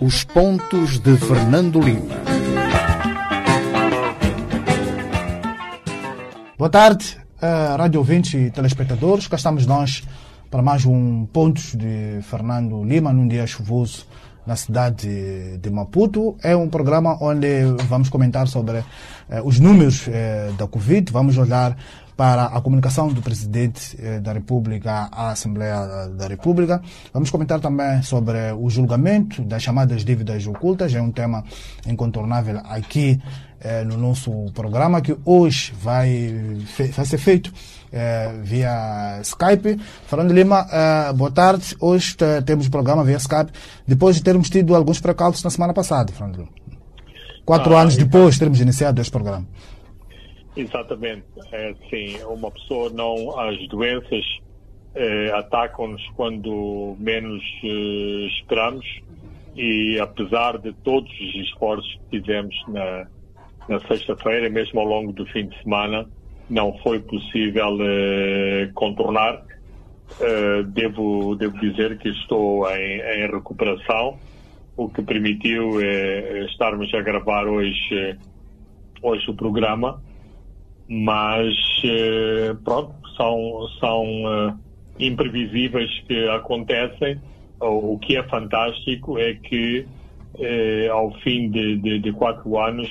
Os pontos de Fernando Lima. Boa tarde, uh, rádio ouvintes e telespectadores. Cá estamos nós para mais um Pontos de Fernando Lima, num dia chuvoso na cidade de Maputo. É um programa onde vamos comentar sobre eh, os números eh, da Covid, vamos olhar para a comunicação do Presidente eh, da República à Assembleia da República. Vamos comentar também sobre o julgamento das chamadas dívidas ocultas, é um tema incontornável aqui eh, no nosso programa, que hoje vai, vai ser feito eh, via Skype. Fernando Lima, eh, boa tarde. Hoje temos o programa via Skype, depois de termos tido alguns precalços na semana passada, Fernando Lima. Quatro ah, anos então... depois de termos iniciado este programa. Exatamente. É assim, uma pessoa não. As doenças eh, atacam-nos quando menos eh, esperamos e apesar de todos os esforços que fizemos na, na sexta-feira, mesmo ao longo do fim de semana, não foi possível eh, contornar. Devo, devo dizer que estou em, em recuperação, o que permitiu estarmos a gravar hoje, hoje o programa mas eh, pronto, são, são uh, imprevisíveis que acontecem. O, que é fantástico é que eh, ao fim de, de, de quatro anos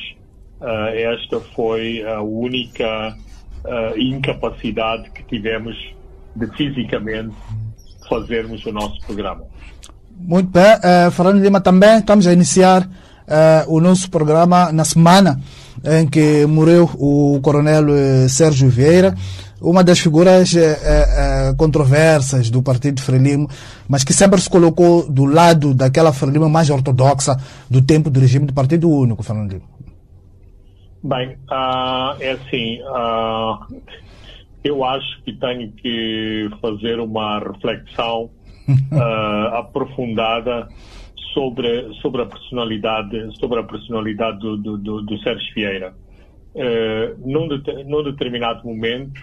uh, esta foi a única uh, incapacidade que tivemos de fisicamente fazermos o nosso programa. Muito bem, uh, Fernando Lima também estamos a iniciar o nosso programa na semana em que morreu o coronel eh, Sérgio Vieira, uma das figuras eh, eh, controversas do Partido Frelimo, mas que sempre se colocou do lado daquela Frelimo mais ortodoxa do tempo do regime do Partido Único, Fernando Bem, uh, é assim, uh, eu acho que tenho que fazer uma reflexão uh, aprofundada sobre, sobre a personalidade, sobre a personalidade do, do, do, do Sérgio Vieira. Uh, num, de, num determinado momento,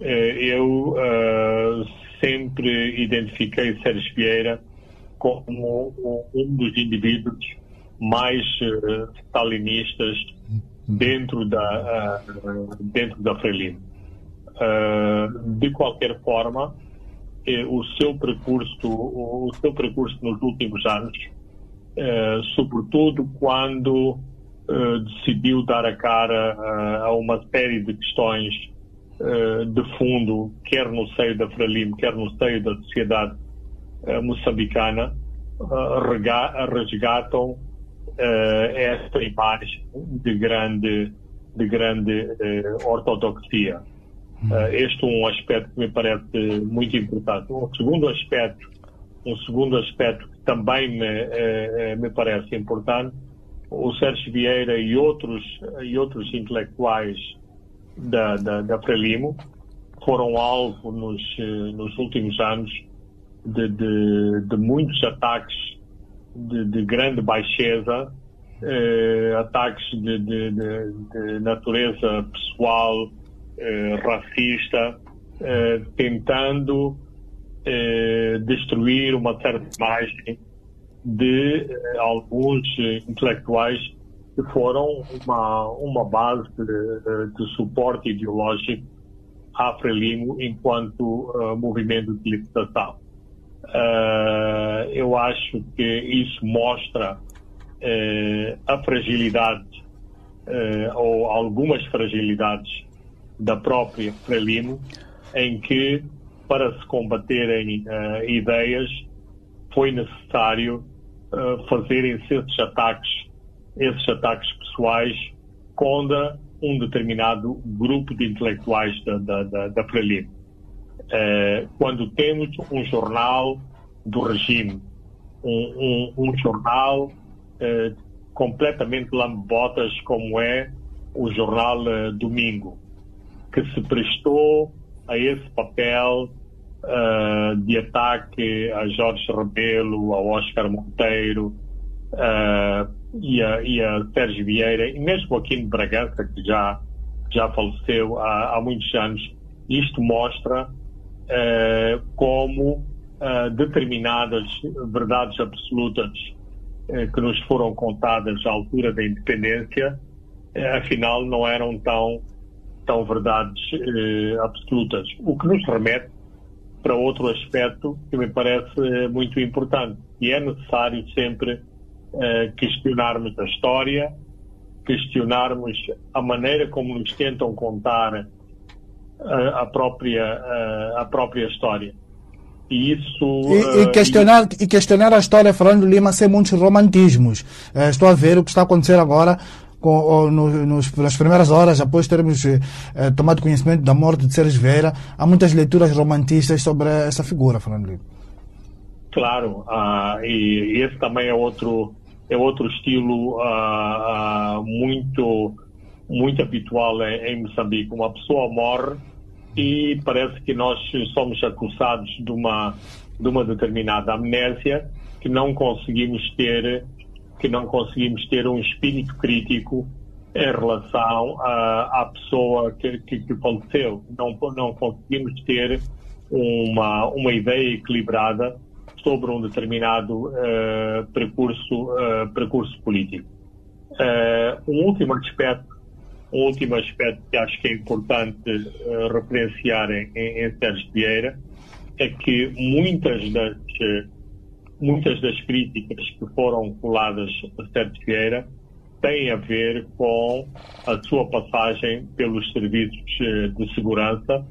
uh, eu uh, sempre identifiquei Sérgio Vieira como um dos indivíduos mais uh, stalinistas dentro da, dentro da Frelimo. de qualquer forma, o seu percurso, o seu percurso nos últimos anos eh, sobretudo quando uh, decidiu dar a cara uh, a uma série de questões de fundo, quer no seio da Frelimo, quer no seio da sociedade moçambicana, resgatam esta imagem de grande, de grande ortodoxia. Este é um aspecto que me parece muito importante. O segundo aspecto um segundo aspecto que também me, eh, me parece importante, o Sérgio Vieira e outros, e outros intelectuais da, da, da foram alvo nos, eh, nos últimos anos de, de, de muitos ataques de, de grande baixeza, eh, ataques de, de, natureza pessoal, eh, racista, eh, tentando eh, destruir uma certa imagem de eh, alguns eh, intelectuais que foram uma, uma base de, de suporte ideológico à Frelimo enquanto uh, movimento de libertação. Uh, eu acho que isso mostra uh, a fragilidade ou algumas fragilidades da própria Frelimo, em que para se combaterem uh, ideias, foi necessário uh, fazerem esses ataques, esses ataques pessoais contra um determinado grupo de intelectuais da, da, da, da Frelimo. Uh, quando temos um jornal do regime, um, um, um jornal completamente lambotas como é o jornal Domingo, que se prestou a esse papel uh, de ataque a Jorge Rebelo, a Oscar Monteiro uh, e, a, e, a, Sérgio Vieira, e mesmo aqui em Bragança, que já, já faleceu há, há muitos anos. Isto mostra uh, como determinadas verdades absolutas que nos foram contadas à altura da independência, afinal não eram tão, tão verdades absolutas. O que nos remete para outro aspecto que me parece muito importante, e é necessário sempre questionarmos a história, questionarmos a maneira como nos tentam contar a, a própria, a, a própria história. E isso. E, e questionar, uh, e... questionar a história, Fernando Lima, sem muitos romantismos. Uh, estou a ver o que está a acontecer agora. Com, no, nos, nas primeiras horas, após termos uh, tomado conhecimento da morte de Sérgio Vieira, há muitas leituras romantistas sobre essa figura, Fernando Lima. Claro, uh, e, e, esse também é outro, é outro estilo uh, muito, muito habitual em, em Moçambique. Uma pessoa morre e parece que nós somos acusados de uma, de uma determinada amnésia que não conseguimos ter que não conseguimos ter um espírito crítico em relação à, à pessoa que, que, que aconteceu. Não, não conseguimos ter uma, uma ideia equilibrada sobre um determinado uh, percurso, uh, percurso político. Uh, um último aspecto um último aspecto que acho que é importante referenciar em, em, Sérgio Vieira é que muitas das, muitas das críticas que foram coladas a Sérgio Vieira têm a ver com a sua passagem pelos serviços uh, de segurança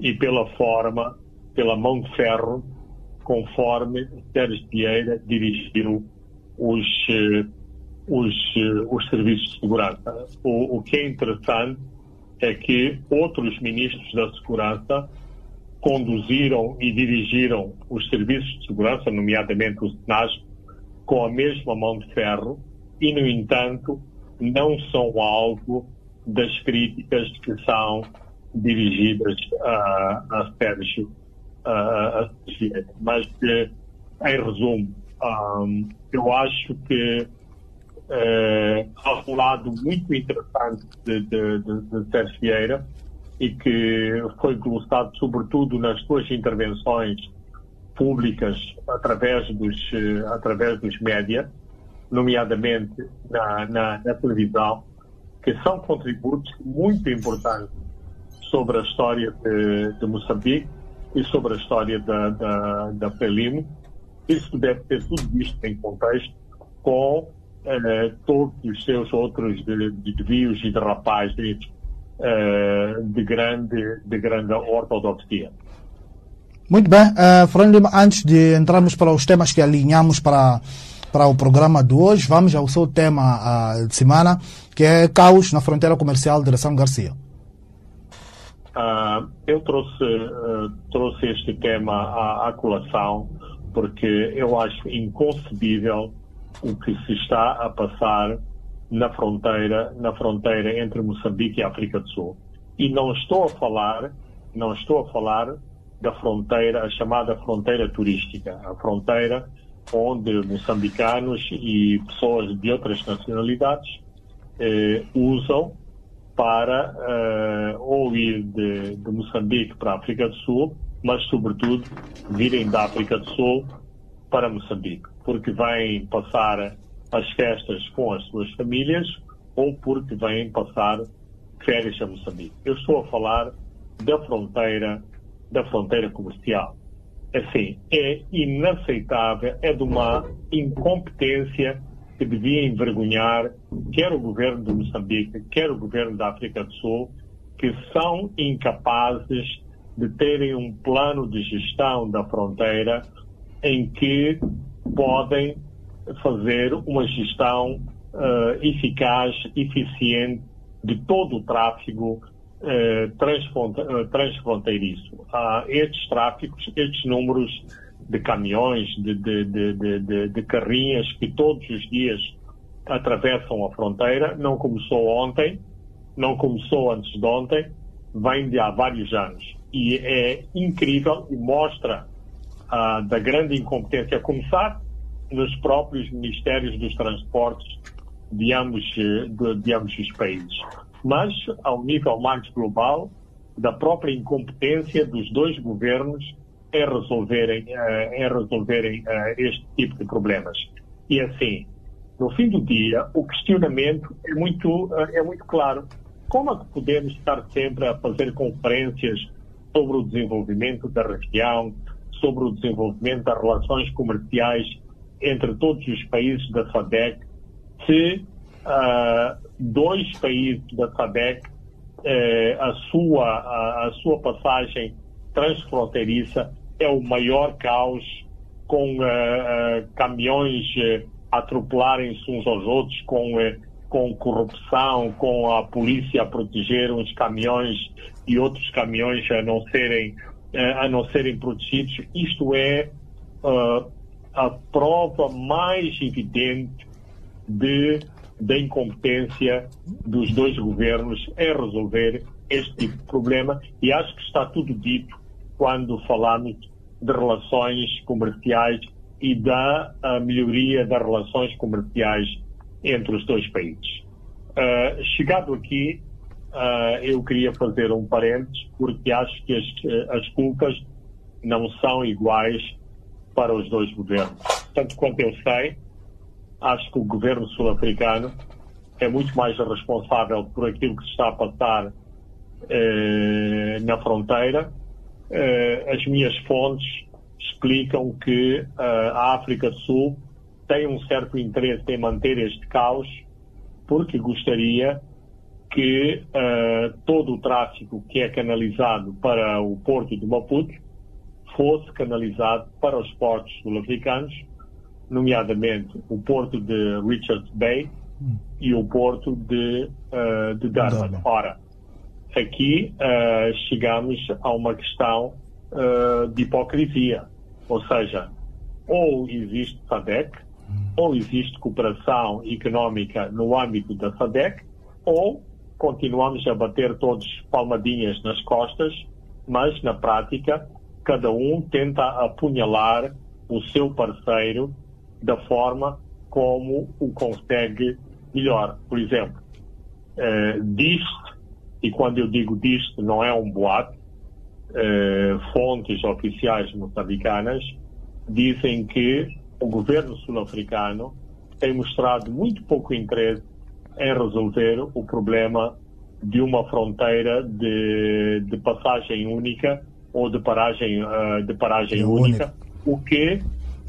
e pela forma, pela mão de ferro, conforme Sérgio Vieira dirigiu os os, eh, os serviços de segurança. O, o que é interessante é que outros ministros da segurança conduziram e dirigiram os serviços de segurança, nomeadamente o SENAS, com a mesma mão de ferro e, no entanto, não são alvo das críticas que são dirigidas a, a Sérgio a, Mas, eh, em resumo, um, eu acho que uh, há um lado muito interessante de, de, de, de Sérgio Vieira e que foi glossado sobretudo nas suas intervenções públicas através dos, uh, através dos média, nomeadamente na, na, na, televisão, que são contributos muito importantes sobre a história de, de Moçambique e sobre a história da, da, da Frelimo. Isso deve ser tudo visto em contexto com uh, todos os seus outros desvios de, de e derrapagens de, grande, de grande ortodoxia. Muito bem, uh, Fernando antes de entrarmos para os temas que alinhamos para, para o programa de hoje, vamos ao seu tema uh, de semana, que é caos na fronteira comercial de São Garcia. Uh, eu trouxe, uh, trouxe este tema à, à colação porque eu acho inconcebível o que se está a passar na fronteira, na fronteira entre Moçambique e África do Sul. E não estou a falar, não estou a falar da fronteira, a chamada fronteira turística, a fronteira onde moçambicanos e pessoas de outras nacionalidades eh, usam para eh, ou ir de, de Moçambique para a África do Sul, mas sobretudo virem da África do Sul para Moçambique porque vêm passar as festas com as suas famílias ou porque vêm passar férias a Moçambique. Eu estou a falar da fronteira, da fronteira comercial. Assim, é inaceitável, é de uma incompetência que devia envergonhar quer o governo de Moçambique, quer o governo da África do Sul, que são incapazes de terem um plano de gestão da fronteira em que podem fazer uma gestão uh, eficaz, eficiente de todo o tráfego uh, transfronteiriço. Uh, estes tráficos, estes números de caminhões, de, de, de, de, de carrinhas que todos os dias atravessam a fronteira, não começou ontem, não começou antes de ontem, vem de há vários anos. E é incrível e mostra uh, da grande incompetência, a começar nos próprios ministérios dos transportes de ambos, de, de ambos os países. Mas, ao nível mais global, da própria incompetência dos dois governos em resolverem, em resolverem este tipo de problemas. E assim, no fim do dia, o questionamento é muito, é muito claro. Como é que podemos estar sempre a fazer conferências sobre o desenvolvimento da região, sobre o desenvolvimento das relações comerciais entre todos os países da SADEC, se uh, dois países da SADEC, uh, a, sua, a, a, sua passagem transfronteiriça é o maior caos, com uh, caminhões atropelarem-se uns aos outros, com, com corrupção, com a polícia a proteger uns caminhões e outros caminhões a não serem, a não serem protegidos. Isto é a prova mais evidente de, da incompetência dos dois governos em resolver este tipo de problema e acho que está tudo dito quando falamos de relações comerciais e da melhoria das relações comerciais entre os dois países. Uh, chegado aqui, uh, eu queria fazer um parênteses porque acho que as, as culpas não são iguais para os dois governos. Tanto quanto eu sei, acho que o governo sul-africano é muito mais responsável por aquilo que se está a passar eh, na fronteira. Eh, as minhas fontes explicam que eh, a África do Sul tem um certo interesse em manter este caos porque gostaria que eh, todo o tráfico que é canalizado para o porto de Maputo fosse canalizado para os portos sul-africanos, nomeadamente o porto de Richards Bay hum. e o porto de, uh, de Durban. Ora, aqui uh, chegamos a uma questão uh, de hipocrisia, ou seja, ou existe SADEC, hum. ou existe cooperação económica no âmbito da SADEC, ou continuamos a bater todos palmadinhas nas costas, mas na prática cada um tenta apunhalar o seu parceiro da forma como o consegue melhor. Por exemplo, eh, diz-se, e quando eu digo diz não é um boato, eh, fontes oficiais moçambicanas dizem que o governo sul-africano tem mostrado muito pouco interesse em resolver o problema de uma fronteira de, de passagem única ou de paragem, uh, de paragem é única, o que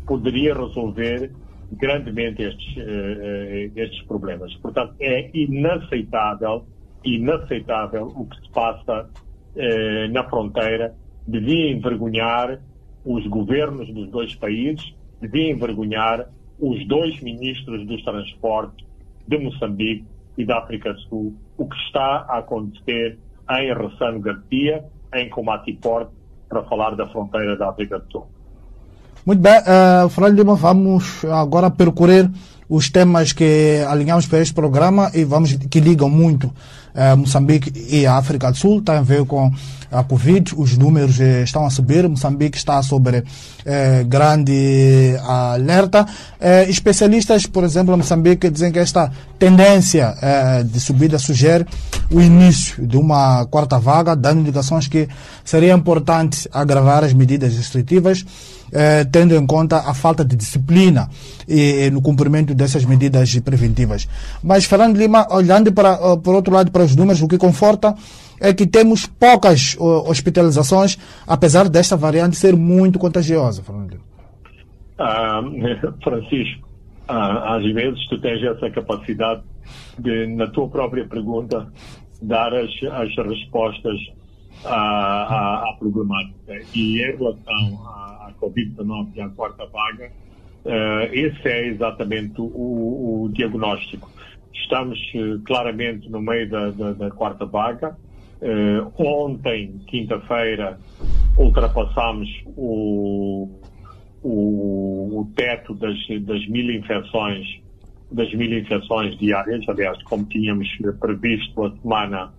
poderia resolver grandemente estes, uh, estes problemas. Portanto, é inaceitável, inaceitável o que se passa uh, na fronteira, devia envergonhar os governos dos dois países, devia envergonhar os dois ministros dos transportes de Moçambique e da África do Sul, o que está a acontecer em Ressano Garcia, em Combate Porto para falar da fronteira da África do Sul. Muito bem, uh, Fernando Lima, vamos agora percorrer os temas que alinhamos para este programa e vamos que ligam muito uh, Moçambique e a África do Sul, tem a ver com a Covid, os números eh, estão a subir, Moçambique está sobre eh, grande alerta. Eh, especialistas, por exemplo, em Moçambique dizem que esta tendência eh, de subida sugere o início de uma quarta vaga, dando indicações que seria importante agravar as medidas restritivas eh, tendo em conta a falta de disciplina e, e, no cumprimento dessas medidas preventivas. Mas, Fernando Lima, olhando para, por outro lado para os números, o que conforta é que temos poucas uh, hospitalizações, apesar desta variante ser muito contagiosa, Fernando Lima. Ah, Francisco, ah, às vezes tu tens essa capacidade de, na tua própria pergunta, dar as, as respostas à, à, à problemática. E em relação a Covid-19 e a quarta vaga, esse é exatamente o, o diagnóstico. Estamos uh, claramente no meio da, da, da quarta vaga. Uh, ontem, quinta-feira, ultrapassámos o, o, o, teto das, das mil infecções das mil infecções diárias, aliás, como tínhamos previsto a semana,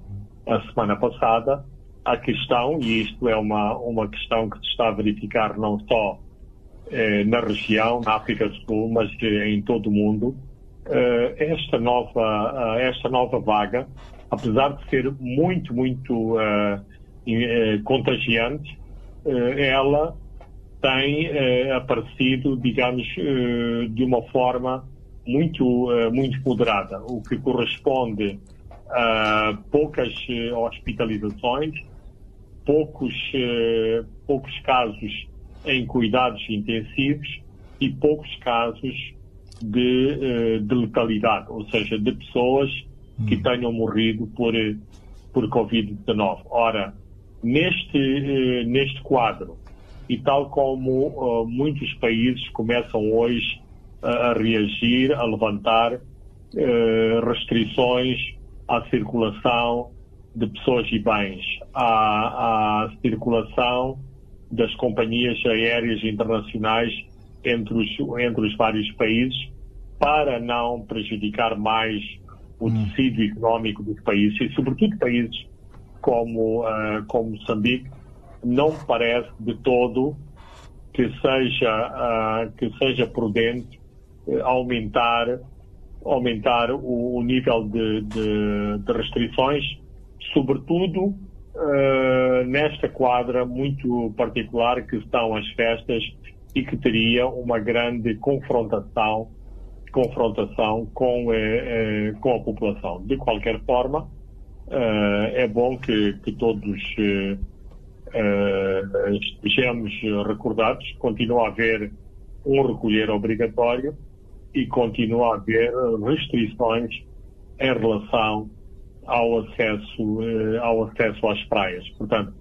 a semana passada, a questão, e isto é uma, uma questão que se está a verificar não só eh, na região, na África do Sul, mas eh, em todo o mundo, eh, esta, nova, eh, esta nova vaga, apesar de ser muito, muito contagiante, ela tem aparecido, digamos, de uma forma muito, muito moderada, o que corresponde a poucas hospitalizações, poucos, poucos casos em cuidados intensivos e poucos casos de, de letalidade, ou seja, de pessoas que hum. tenham morrido por, por Covid-19. Ora, neste, neste quadro, e tal como uh, muitos países começam hoje uh, a reagir, a levantar uh, restrições à circulação de pessoas e bens, à, à circulação das companhias aéreas internacionais entre os, entre os vários países, para não prejudicar mais o hum. tecido económico dos países, e sobretudo países como, uh, como Moçambique, não parece de todo que seja, uh, que seja prudente uh, aumentar, aumentar o, o nível de, de, de, restrições, sobretudo uh, nesta quadra muito particular que estão as festas e que teria uma grande confrontação confrontação com, eh, eh, com a população. De qualquer forma, é bom que, que todos uh, estejamos recordados, continua a haver um recolher obrigatório e continua a haver restrições em relação ao acesso, uh, ao acesso às praias. Portanto,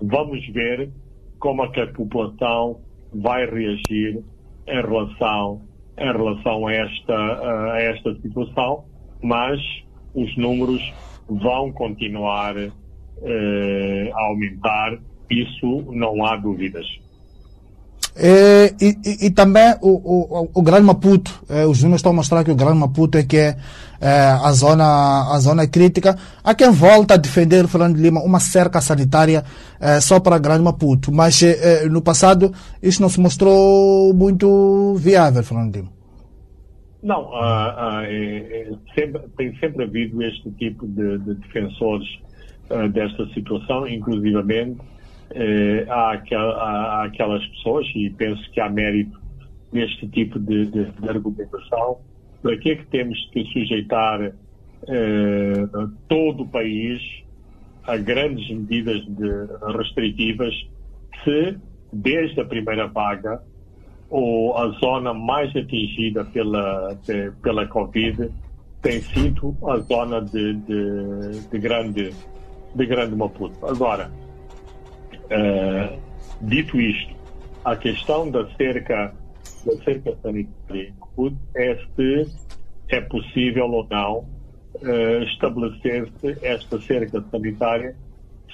vamos ver como é que a população vai reagir em relação, em relação a, esta, a esta situação, mas os números vão continuar uh, a aumentar isso não há dúvidas. É, e, e, e, também o, o, o Grande Maputo, é, os números estão a mostrar que o Grande Maputo é que é, é, a, zona, a zona crítica. Há quem volta a defender, Fernando Lima, uma cerca sanitária é, só para Grande Maputo, mas é, é, no passado isso não se mostrou muito viável, Fernando Lima. Não, uh, uh, sempre, tem sempre havido este tipo de, de defensores uh, desta situação, inclusivamente eh, há, aquelas pessoas, e penso que há mérito neste tipo de, de, de argumentação, para que é que temos que sujeitar eh, todo o país a grandes medidas restritivas se, desde a primeira vaga, ou a zona mais atingida pela, de, pela Covid tem sido a zona de, de, de grande, de grande Maputo. Agora, Uh, dito isto, a questão da cerca, da cerca sanitária é se é possível ou não uh, estabelecer-se esta cerca sanitária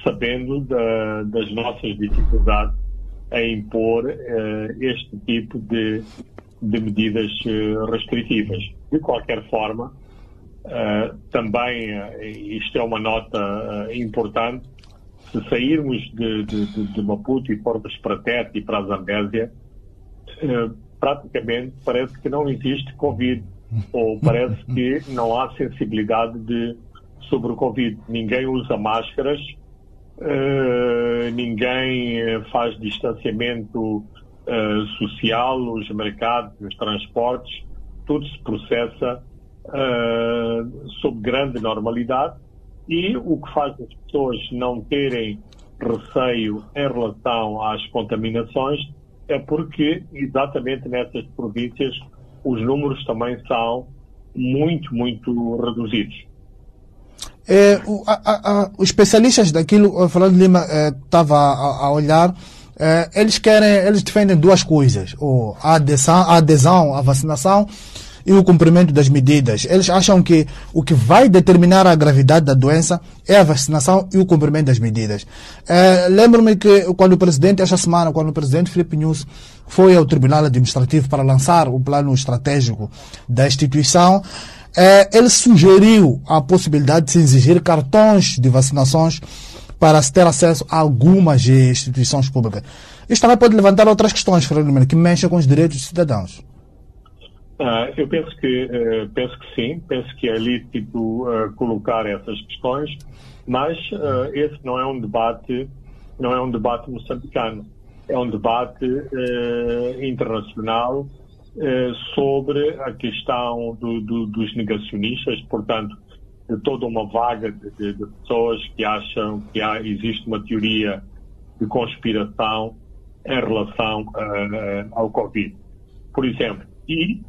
sabendo da, das nossas dificuldades em impor uh, este tipo de, de medidas restritivas. De qualquer forma, também isto é uma nota importante, se sairmos de, de, de, Maputo e formos para Tete e para a Zambésia, eh, praticamente parece que não existe Covid, ou parece que não há sensibilidade de, sobre o Covid. Ninguém usa máscaras, eh, ninguém eh, faz distanciamento eh, social, os mercados, os transportes, tudo se processa eh, sob grande normalidade e o que faz as pessoas não terem receio em relação às contaminações é porque, exatamente nessas províncias, os números também são muito, muito reduzidos. É, o, a, a, os especialistas daquilo, o Fernando Lima estava é, a, a, olhar, é, eles querem, eles defendem duas coisas, ou a adesão, a adesão à vacinação e o cumprimento das medidas. Eles acham que o que vai determinar a gravidade da doença é a vacinação e o cumprimento das medidas. É, Lembro-me que quando o presidente, esta semana, quando o presidente Felipe News foi ao Tribunal Administrativo para lançar o plano estratégico da instituição, é, ele sugeriu a possibilidade de se exigir cartões de vacinações para se ter acesso a algumas instituições públicas. Isto também pode levantar outras questões, Fernando que mexem com os direitos dos cidadãos. Uh, eu penso que, uh, penso que sim, penso que é lícito uh, colocar essas questões, mas esse não é um debate, não é um debate moçambicano. é um debate uh, internacional uh, sobre a questão do, do, dos negacionistas, portanto, de toda uma vaga de, de, pessoas que acham que há, existe uma teoria de conspiração em relação uh, ao Covid. Por exemplo, e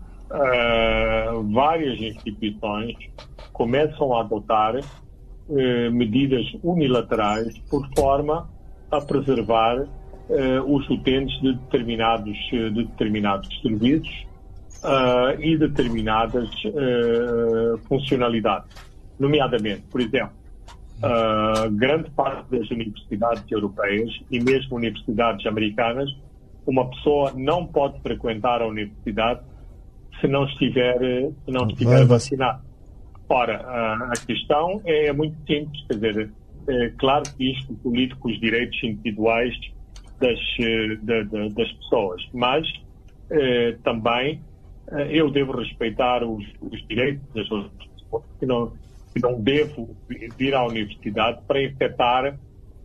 várias instituições começam a adotar medidas unilaterais por forma a preservar uh, os utentes de determinados, de determinados serviços e determinadas funcionalidades. Nomeadamente, por exemplo, grande parte das universidades europeias e mesmo universidades americanas, uma pessoa não pode frequentar a universidade se não estiver, se não estiver vacinado. Ora, a questão é muito simples, quer dizer, é claro que isto político os direitos individuais das, das pessoas, mas eh, também eh, eu devo respeitar os, os, direitos das outras pessoas e não, e não devo vir à universidade para infectar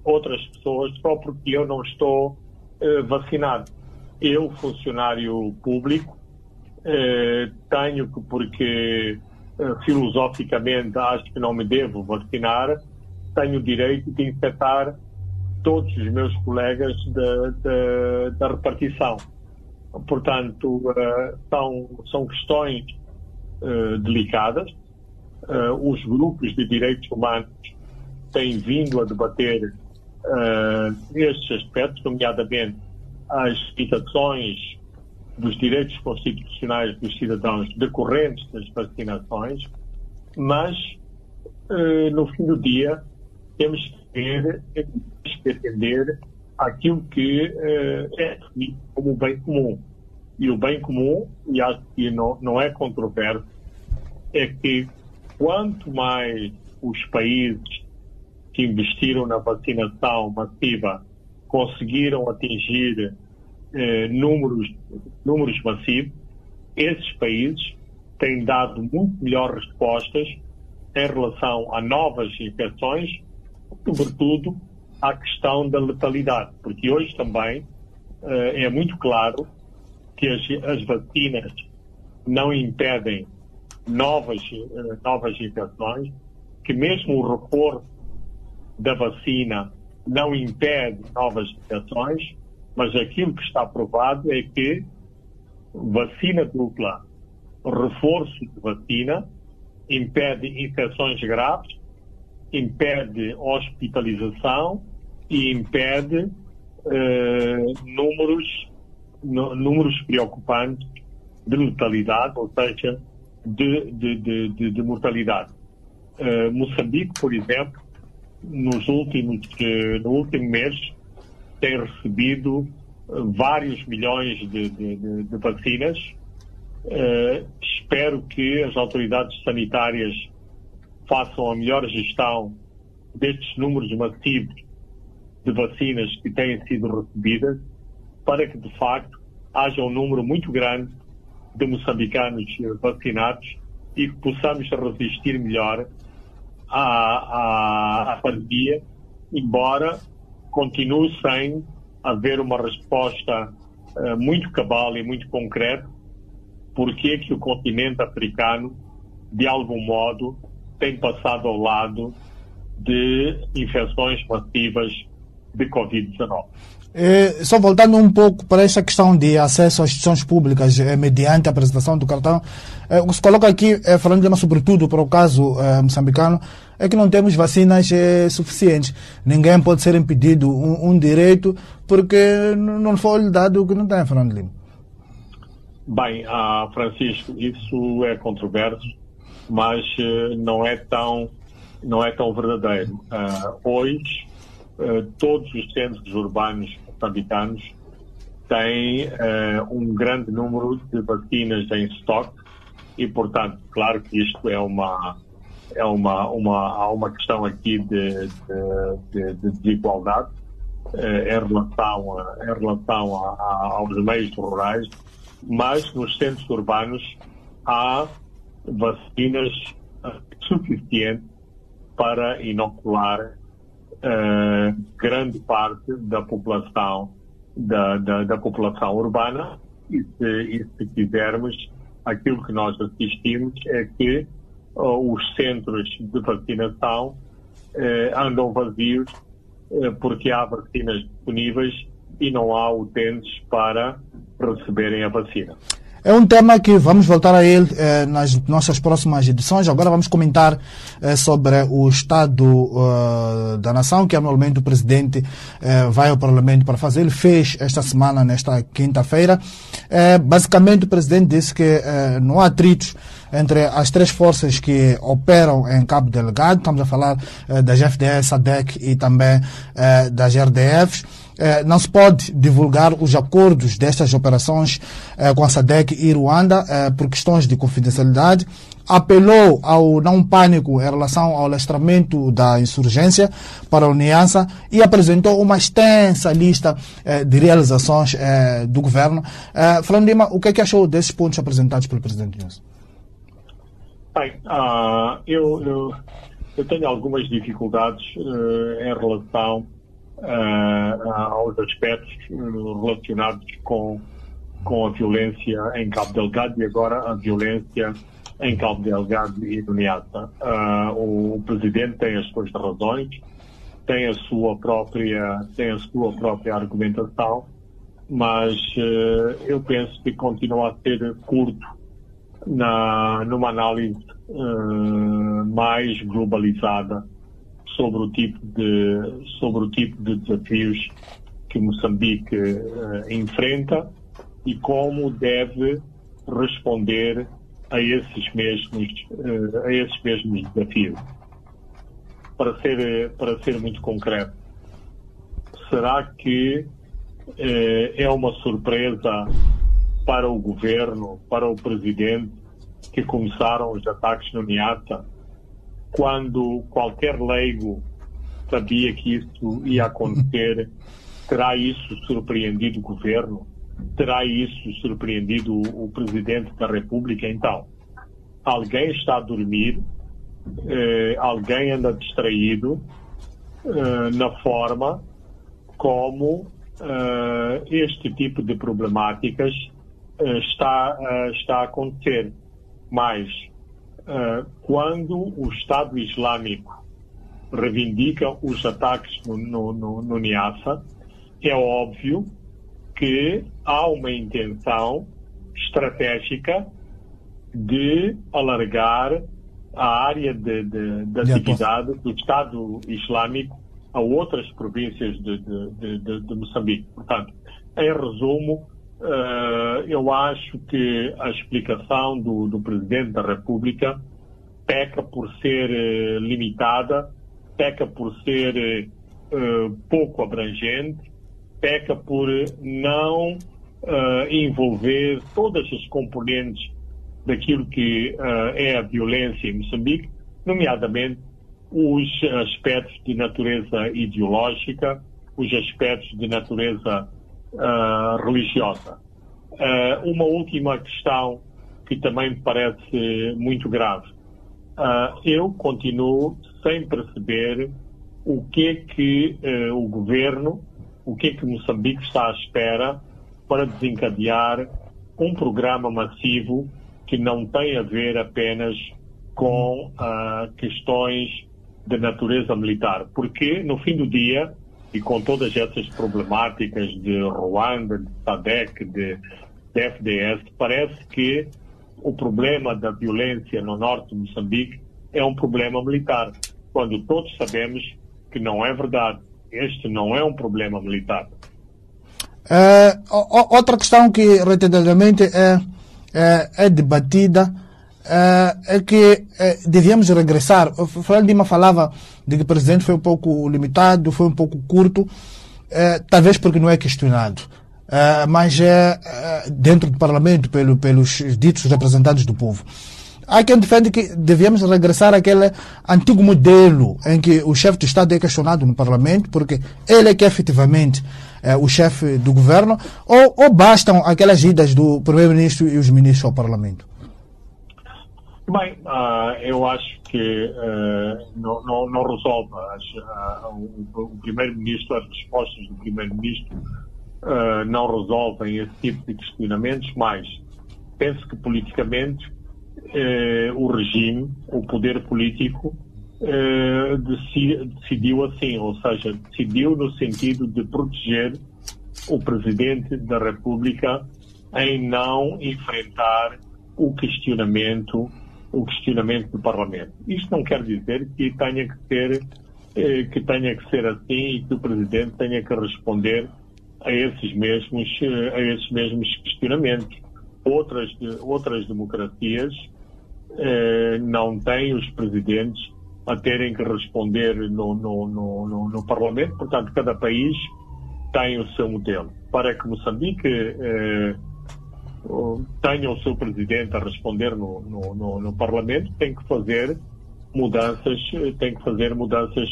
outras pessoas só porque eu não estou eh, vacinado. Eu, funcionário público, eh, tenho que, porque eh, filosoficamente acho que não me devo vacinar, tenho o direito de infectar todos os meus colegas da, da, da repartição. Portanto, uh, são, são questões delicadas. Os grupos de direitos humanos têm vindo a debater estes aspectos, nomeadamente as limitações dos direitos constitucionais dos cidadãos decorrentes das vacinações, mas, no fim do dia, temos que que atender aquilo que uh, é como bem comum. E o bem comum, e acho que não, não é controverso, é que quanto mais os países que investiram na vacinação massiva conseguiram atingir eh, números, números massivos, esses países têm dado muito melhores respostas em relação a novas infecções sobretudo, à questão da letalidade, porque hoje também uh, é muito claro que as, as vacinas não impedem novas, uh, novas infecções, que mesmo o reforço da vacina não impede novas infecções, mas aquilo que está provado é que vacina dupla, reforço de vacina, impede infecções graves impede hospitalização e impede uh, números, números preocupantes de letalidade, ou seja, de, de, de, de mortalidade. Uh, Moçambique, por exemplo, nos últimos, uh, no último mês, tem recebido vários milhões de, de vacinas. espero que as autoridades sanitárias façam a melhor gestão destes números massivos de vacinas que têm sido recebidas, para que, de facto, haja um número muito grande de moçambicanos vacinados e que possamos resistir melhor à, à, à pandemia, embora continue sem haver uma resposta uh, muito cabal e muito concreta porque é que o continente africano, de algum modo, tem passado ao lado de infecções massivas de Covid-19. É, só voltando um pouco para esta questão de acesso às instituições públicas é, mediante a apresentação do cartão, é, o que se coloca aqui, é, falando de sobretudo para o caso é, moçambicano, é que não temos vacinas suficientes. Ninguém pode ser impedido um, um direito porque não foi dado o que não tem, Fernando Lima. Bem, ah, Francisco, isso é controverso mas uh, não é tão não é tão verdadeiro. Uh, hoje todos os centros urbanos moçambicanos têm um grande número de vacinas em estoque e, portanto, claro que isto é uma é uma uma há uma questão aqui de, de, de desigualdade em relação a, em relação a, a, aos meios rurais, mas nos centros urbanos há vacinas suficientes para inocular uh, grande parte da população da, da, da população urbana e se, e se quisermos, aquilo que nós assistimos é que uh, os centros de vacinação uh, andam vazios porque há vacinas disponíveis e não há utentes para receberem a vacina. É um tema que vamos voltar a ele eh, nas nossas próximas edições. Agora vamos comentar eh, sobre o Estado uh, da Nação, que anualmente o Presidente eh, vai ao Parlamento para fazer. Ele fez esta semana, nesta quinta-feira. basicamente, o Presidente disse que não há atritos entre as três forças que operam em Cabo Delgado. Estamos a falar das FDS, SADEC e também das RDFs eh, não se pode divulgar os acordos destas operações eh, com a SADEC e Ruanda eh, por questões de confidencialidade. Apelou ao não pânico em relação ao alastramento da insurgência para a Uniança e apresentou uma extensa lista de realizações do governo. Fernando Lima, o que é que achou desses pontos apresentados pelo Presidente Nunes? Bem, uh, eu, eu, eu, tenho algumas dificuldades uh, em relação uh, aos aspectos relacionados com, com a violência em Cabo Delgado e agora a violência em Cabo Delgado e no Niassa. Uh, o Presidente tem as suas razões, tem a sua própria, tem a sua própria argumentação, mas uh, eu penso que continua a ser curto na, numa análise uh, mais globalizada sobre o tipo de, sobre o tipo de desafios que Moçambique uh, enfrenta e como deve responder a esses mesmos, uh, a esses mesmos desafios. Para ser, para ser muito concreto, será que uh, é uma surpresa para o governo, para o presidente, que começaram os ataques no Niata quando qualquer leigo sabia que isso ia acontecer, terá isso surpreendido o governo? Terá isso surpreendido o, presidente da República? Então, alguém está a dormir, eh, alguém anda distraído eh, na forma como eh, este tipo de problemáticas eh, está, eh, está a acontecer. Mas quando o Estado Islâmico reivindica os ataques no, no, no, no Niassa, é óbvio que há uma intenção estratégica de alargar a área de, de, de atividade do Estado Islâmico a outras províncias de, de Moçambique. Portanto, em resumo, eu acho que a explicação do, do, Presidente da República peca por ser uh, limitada, peca por ser uh, pouco abrangente, peca por não envolver todas as componentes daquilo que é a violência em Moçambique, nomeadamente os aspectos de natureza ideológica, os aspectos de natureza uh, religiosa. Uh, uma última questão que também me parece muito grave. Uh, eu continuo sem perceber o que é que o governo, o que é que Moçambique está à espera para desencadear um programa massivo que não tem a ver apenas com questões de natureza militar. Porque, no fim do dia, e com todas essas problemáticas de Ruanda, de SADEC, de, de FDS, parece que o problema da violência no norte de Moçambique é um problema militar, quando todos sabemos que não é verdade. Este não é um problema militar. É, outra questão que reiterativamente é, é, é debatida é, é que é, devíamos regressar. O Fernando Lima falava de que o presidente foi um pouco limitado, foi um pouco curto, é, talvez porque não é questionado. Mas é, dentro do Parlamento, pelo, pelos ditos representantes do povo. Há quem defende que devíamos regressar àquele antigo modelo em que o chefe de Estado é questionado no Parlamento, porque ele é que efetivamente é, o chefe do governo, ou, ou bastam aquelas idas do Primeiro-Ministro e os ministros ao Parlamento? Bem, uh, eu acho que uh, não, não, não, resolve. uh, o, o primeiro-ministro, as respostas do primeiro-ministro não resolvem esse tipo de questionamentos, mas penso que politicamente uh, o regime, o poder político, uh, decidiu assim, ou seja, decidiu no sentido de proteger o Presidente da República em não enfrentar o questionamento o questionamento do Parlamento. Isto não quer dizer que tenha que ser eh, que tenha que ser assim e que o Presidente tenha que responder a esses mesmos eh, a esses mesmos questionamentos. Outras outras democracias eh, não têm os presidentes a terem que responder no, no, no, no, Parlamento, portanto cada país tem o seu modelo. Para que Moçambique eh, tenha o seu presidente a responder no, no, no, no, Parlamento, tem que fazer mudanças, tem que fazer mudanças,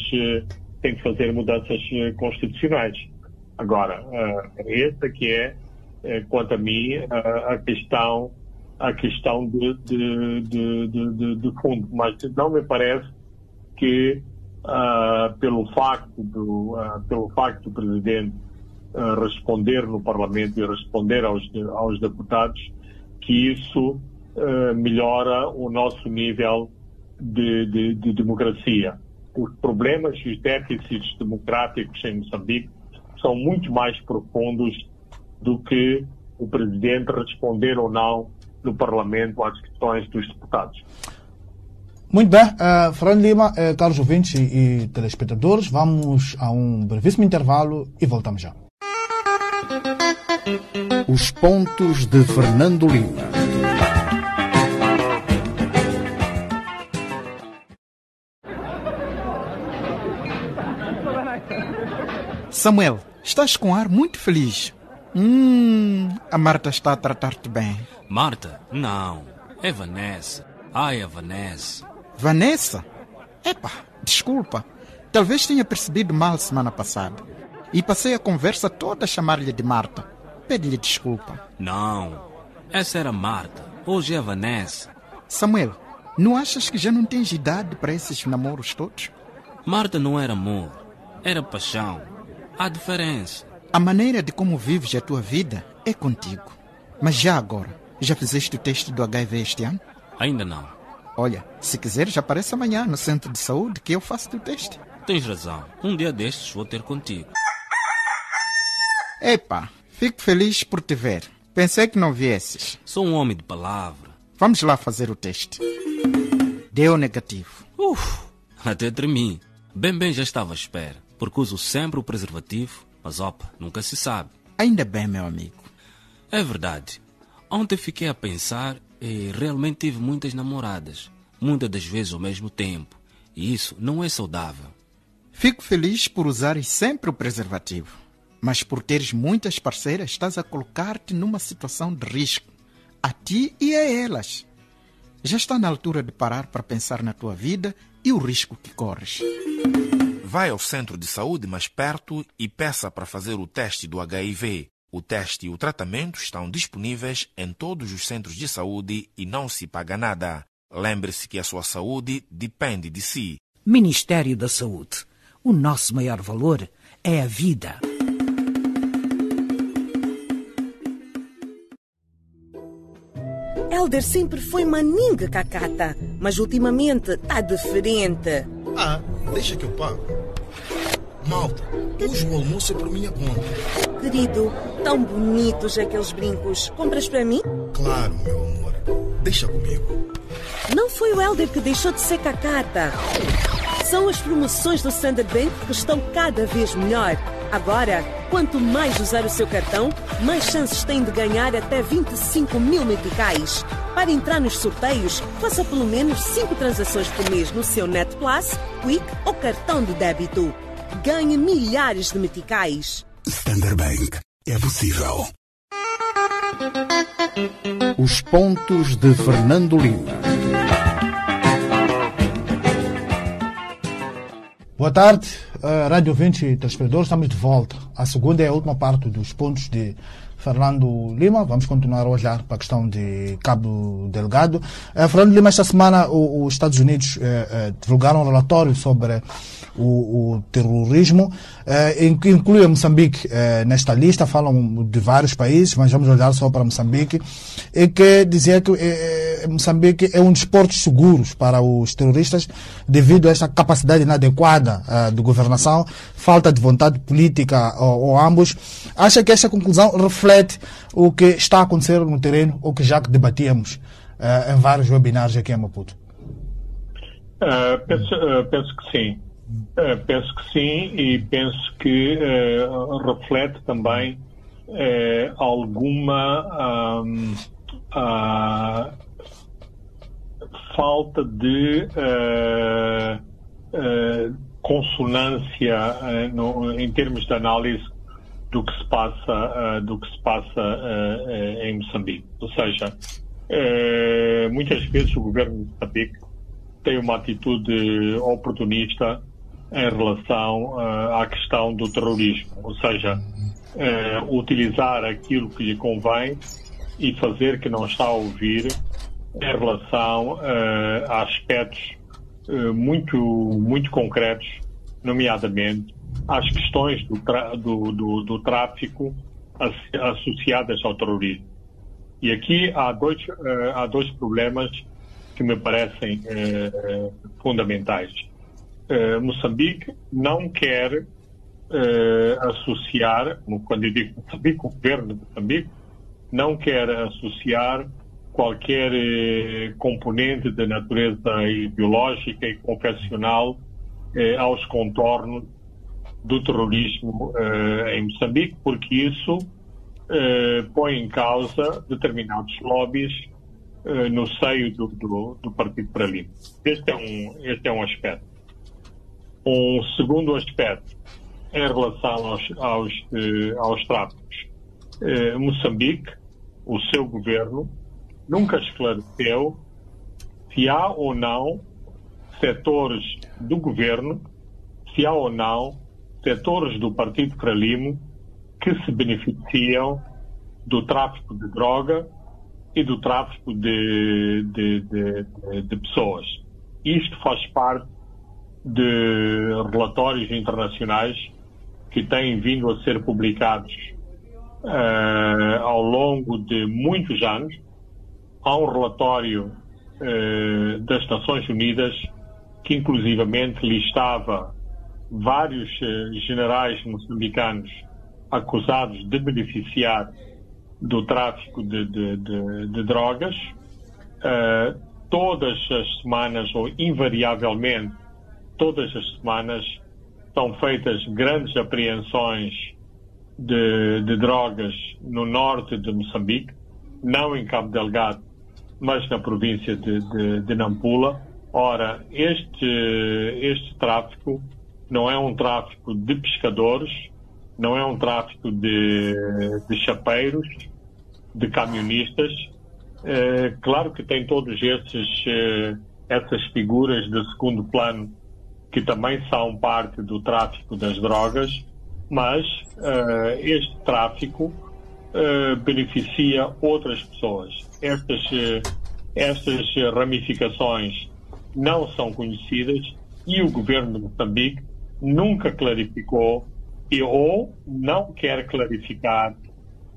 tem que fazer mudanças constitucionais. Agora, essa que é, é, quanto a mim, a questão, a questão de, de, de, de, de fundo. Mas não me parece que uh, pelo facto do, uh, pelo facto do presidente responder no Parlamento e responder aos, aos deputados, que isso uh, melhora o nosso nível de, de, de, democracia. Os problemas e os déficits democráticos em Moçambique são muito mais profundos do que o presidente responder ou não no Parlamento às questões dos deputados. Muito bem, uh, Fernando Lima, uh, caros ouvintes e telespectadores, vamos a um brevíssimo intervalo e voltamos já. Os pontos de Fernando Lima. Samuel, estás com ar muito feliz. Hum, a Marta está a tratar-te bem. Marta? Não. É Vanessa. Ai, a Vanessa. Vanessa? Epa, desculpa. Talvez tenha percebido mal semana passada e passei a conversa toda a chamar-lhe de Marta. Pede-lhe desculpa. Não, essa era Marta. Hoje é Vanessa. Samuel, não achas que já não tens idade para esses namoros todos? Marta não era amor, era paixão. Há diferença. A maneira de como vives a tua vida é contigo. Mas já agora, já fizeste o teste do HIV este ano? Ainda não. Olha, se quiseres, aparece amanhã no centro de saúde que eu faço o teste. Tens razão. Um dia destes vou ter contigo. Epa, fico feliz por te ver. Pensei que não viesses. Sou um homem de palavra. Vamos lá fazer o teste. Deu negativo. Uf, até tremi. Bem, bem já estava à espera, porque uso sempre o preservativo, mas opa, nunca se sabe. Ainda bem, meu amigo. É verdade. Ontem fiquei a pensar e realmente tive muitas namoradas, muitas das vezes ao mesmo tempo, e isso não é saudável. Fico feliz por usares sempre o preservativo. Mas por teres muitas parceiras, estás a colocar-te numa situação de risco, a ti e a elas. Já está na altura de parar para pensar na tua vida e o risco que corres. Vai ao centro de saúde mais perto e peça para fazer o teste do HIV. O teste e o tratamento estão disponíveis em todos os centros de saúde e não se paga nada. Lembre-se que a sua saúde depende de si. Ministério da Saúde. O nosso maior valor é a vida. Helder sempre foi maninga cacata, mas ultimamente tá diferente. Ah, deixa que eu pago. Malta, hoje o almoço é por minha conta. Querido, tão bonitos aqueles brincos. Compras para mim? Claro, meu amor. Deixa comigo. Não foi o Helder que deixou de ser cacata. São as promoções do Standard Bank que estão cada vez melhor. Agora, quanto mais usar o seu cartão, mais chances tem de ganhar até 25 mil meticais. Para entrar nos sorteios, faça pelo menos 5 transações por mês no seu Net Plus, Quick ou cartão de débito. Ganhe milhares de meticais. Standard Bank. É possível. Os pontos de Fernando Lima. Boa tarde, uh, Rádio 20 telespectadores, estamos de volta. A segunda é a última parte dos pontos de Fernando Lima. Vamos continuar a olhar para a questão de Cabo Delgado. Eh, Fernando Lima, esta semana os Estados Unidos eh, eh, divulgaram um relatório sobre o, o terrorismo, que inclui a Moçambique nesta lista, falam de vários países, mas vamos olhar só para Moçambique, e que dizia que Moçambique é um dos portos seguros para os terroristas devido a esta capacidade inadequada de governação, falta de vontade política ou ambos. Acha que esta conclusão reflete o que está a acontecer no terreno, ou que já debatíamos eh, em vários webinars aqui em Maputo? Uh, penso, uh, penso que sim. Uh, penso que sim e penso que uh, reflete também uh, alguma um, uh, falta de uh, uh, consonância uh, no- em termos de análise do que se passa, uh, do que se passa uh, em Moçambique. Ou seja, muitas vezes o governo de Moçambique tem uma atitude oportunista em relação à questão do terrorismo, ou seja, utilizar aquilo que lhe convém e fazer que não está a ouvir em relação a aspectos muito, muito concretos, nomeadamente às questões do, do, do, do tráfico ass- associadas ao terrorismo. E aqui há dois, eh, há dois problemas que me parecem eh, fundamentais. Eh, Moçambique não quer associar, quando eu digo Moçambique, o governo de Moçambique não quer associar qualquer componente de natureza ideológica e confessional aos contornos do terrorismo eh, em Moçambique, porque isso eh, põe em causa determinados lobbies eh, no seio do, do, do Partido para. Este é, um, este é um aspecto. Um segundo aspecto, em relação aos, aos, aos tráficos. Moçambique, o seu governo, nunca esclareceu se há ou não setores do governo, se há ou não setores do Partido Frelimo que se beneficiam do tráfico de droga e do tráfico de, de, de, de- pessoas. Isto faz parte de relatórios internacionais que têm vindo a ser publicados eh, ao longo de muitos anos. Há um relatório eh, das Nações Unidas que inclusivamente listava vários eh, generais moçambicanos acusados de beneficiar do tráfico de, de- de- de drogas. Eh, todas as semanas, ou invariavelmente, todas as semanas, são feitas grandes apreensões de, drogas no norte de Moçambique, não em Cabo Delgado, mas na província de Nampula. Ora, este, este tráfico não é um tráfico de pescadores, não é um tráfico de, de chapeiros, de camionistas. Eh, claro que tem todos esses, eh, essas figuras de segundo plano que também são parte do tráfico das drogas, mas eh, este tráfico eh, beneficia outras pessoas. Estas, estas ramificações não são conhecidas e o governo de Moçambique nunca clarificou e ou não quer clarificar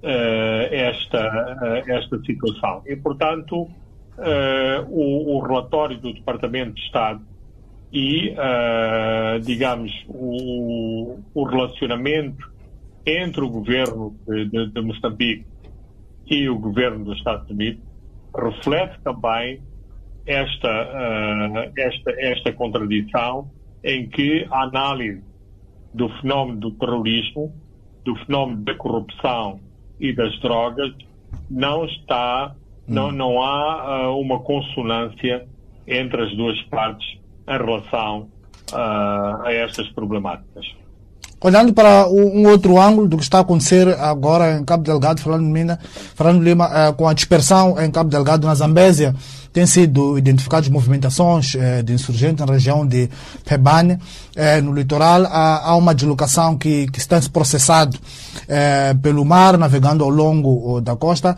eh, esta, eh, esta situação. E, portanto, eh, o, o relatório do Departamento de Estado e, digamos, o, o relacionamento entre o governo de, de, de Moçambique e o governo dos Estados Unidos reflete também esta, esta, esta contradição em que a análise do fenómeno do terrorismo, do fenómeno da corrupção e das drogas não está, não, não há ah, uma consonância entre as duas partes em relação ah, a estas problemáticas. Olhando para um outro ângulo do que está a acontecer agora em Cabo Delgado, falando Mina, falando Lima, eh, com a dispersão em Cabo Delgado, na Zambésia, têm sido identificadas movimentações eh, de insurgentes na região de Pebane, eh, no litoral. Há, uma deslocação que, que está se processado pelo mar, navegando ao longo da costa.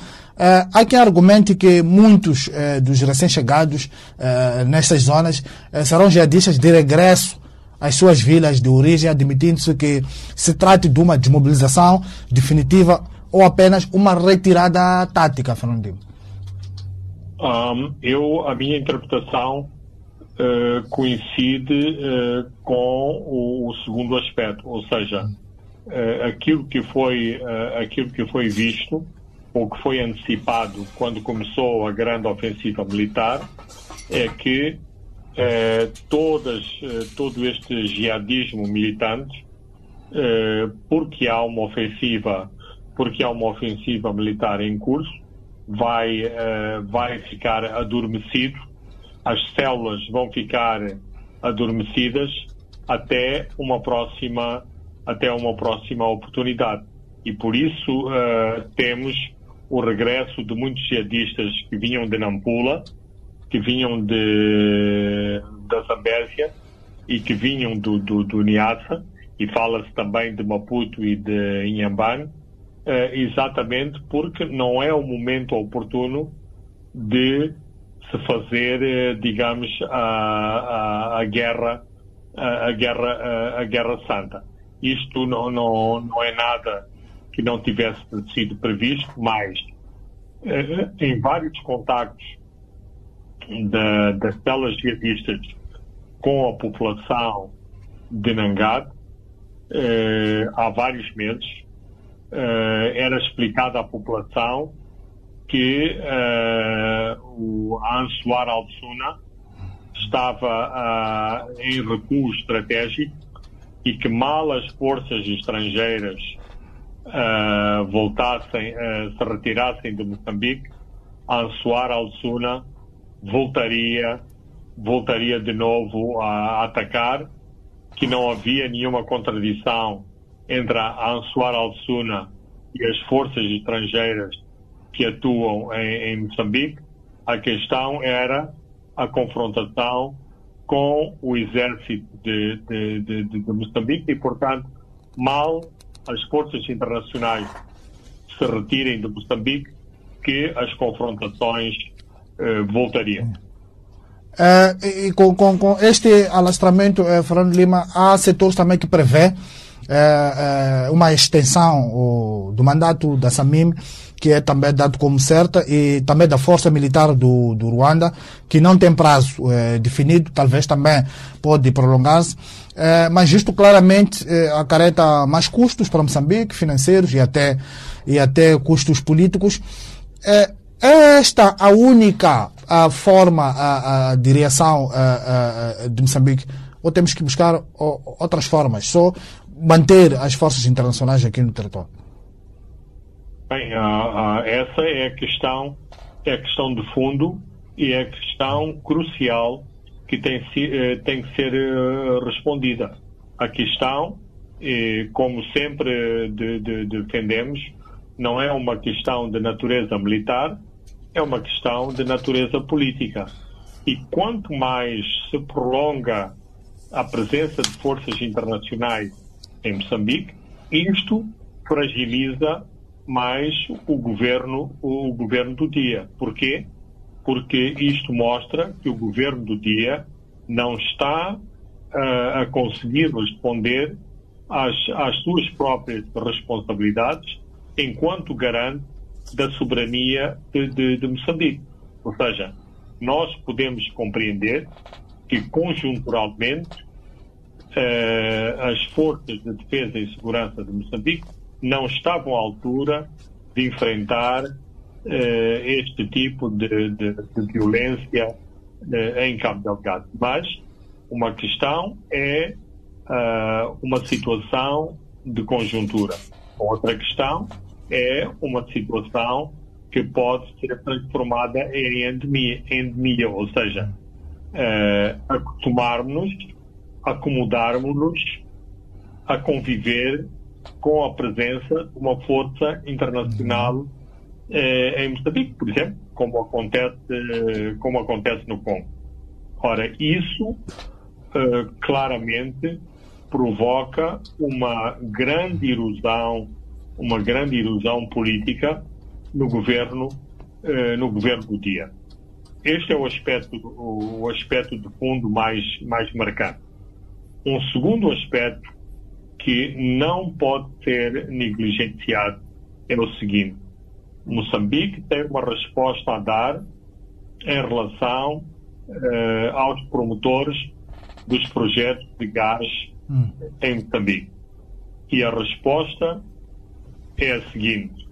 há quem argumente que muitos dos recém-chegados nestas zonas serão jihadistas de regresso às suas vilas de origem, admitindo-se que se trate de uma desmobilização definitiva ou apenas uma retirada tática, Fernandinho. Um, eu, a minha interpretação uh, coincide uh, com o, o, segundo aspecto, ou seja, uh, aquilo que foi aquilo que foi visto ou que foi antecipado quando começou a grande ofensiva militar é que todas todo este jihadismo militante porque há uma ofensiva porque há uma ofensiva militar em curso vai, vai ficar adormecido, as células vão ficar adormecidas até uma próxima, até uma próxima oportunidade. E por isso temos o regresso de muitos jihadistas que vinham de Nampula, que vinham de, da Zambésia e que vinham do, do, do Niassa, e fala-se também de Maputo e de Inhambane, uh, exatamente porque não é o momento oportuno de se fazer, uh, digamos, a, a, a guerra, a, a guerra, a, guerra santa. Isto não, não, não é nada que não tivesse sido previsto, mas uh, em vários contactos da, das celas jihadistas com a população de Nangad, há vários meses, uh, era explicado à população que uh, o Ansuar al-Suna estava uh, em recuo estratégico e que mal as forças estrangeiras uh, voltassem, uh, se retirassem de Moçambique, Ansuar al-Suna voltaria, voltaria de novo a atacar, que não havia nenhuma contradição entre a Ansuar al-Suna e as forças estrangeiras que atuam em, em Moçambique, a questão era a confrontação com o exército de, de, de, de, Moçambique e, portanto, mal as forças internacionais se retirem de Moçambique, que as confrontações eh, voltariam. Uh, e com, com, com, este alastramento, uh, Fernando Lima, há setores também que prevê uma extensão do mandato da Samim, que é também dado como certa, e também da Força Militar do, do Ruanda, que não tem prazo é, definido, talvez também pode prolongar-se, é, mas isto claramente é, acarreta mais custos para Moçambique, financeiros e até, e até custos políticos. É, é esta a única a forma a, a de a, a, de Moçambique? Ou temos que buscar outras formas? Só manter as forças internacionais aqui no território? Bem, essa é a questão, é a questão de fundo e é a questão crucial que tem, uh, tem que ser eh, respondida. A questão, como sempre de, defendemos, não é uma questão de natureza militar, é uma questão de natureza política. E quanto mais se prolonga a presença de forças internacionais em Moçambique. Isto fragiliza mais o governo, o governo do dia. Porquê? Porque isto mostra que o governo do dia não está uh, a conseguir responder às, às suas próprias responsabilidades enquanto garante da soberania de, de, de Moçambique. Ou seja, nós podemos compreender que conjunturalmente uh, as forças de defesa e segurança de Moçambique não estavam à altura de enfrentar uh, este tipo de, de, de violência uh, em Cabo Delgado. Mas uma questão é uma situação de conjuntura. Outra questão é uma situação que pode ser transformada em endemia, endemia ou seja, uh, acostumarmos acomodarmos-nos a conviver com a presença de uma força internacional eh, em Moçambique, por exemplo, como acontece, como acontece no Congo. Ora, isso eh, claramente provoca uma grande erosão, uma grande erosão política no governo, eh, no governo do dia. Este é o aspecto, o, o aspecto de fundo mais, mais marcante. Um segundo aspecto que não pode ser negligenciado é o seguinte: Moçambique tem uma resposta a dar em relação eh, aos promotores dos projetos de gás Hum. em Moçambique. E a resposta é a seguinte: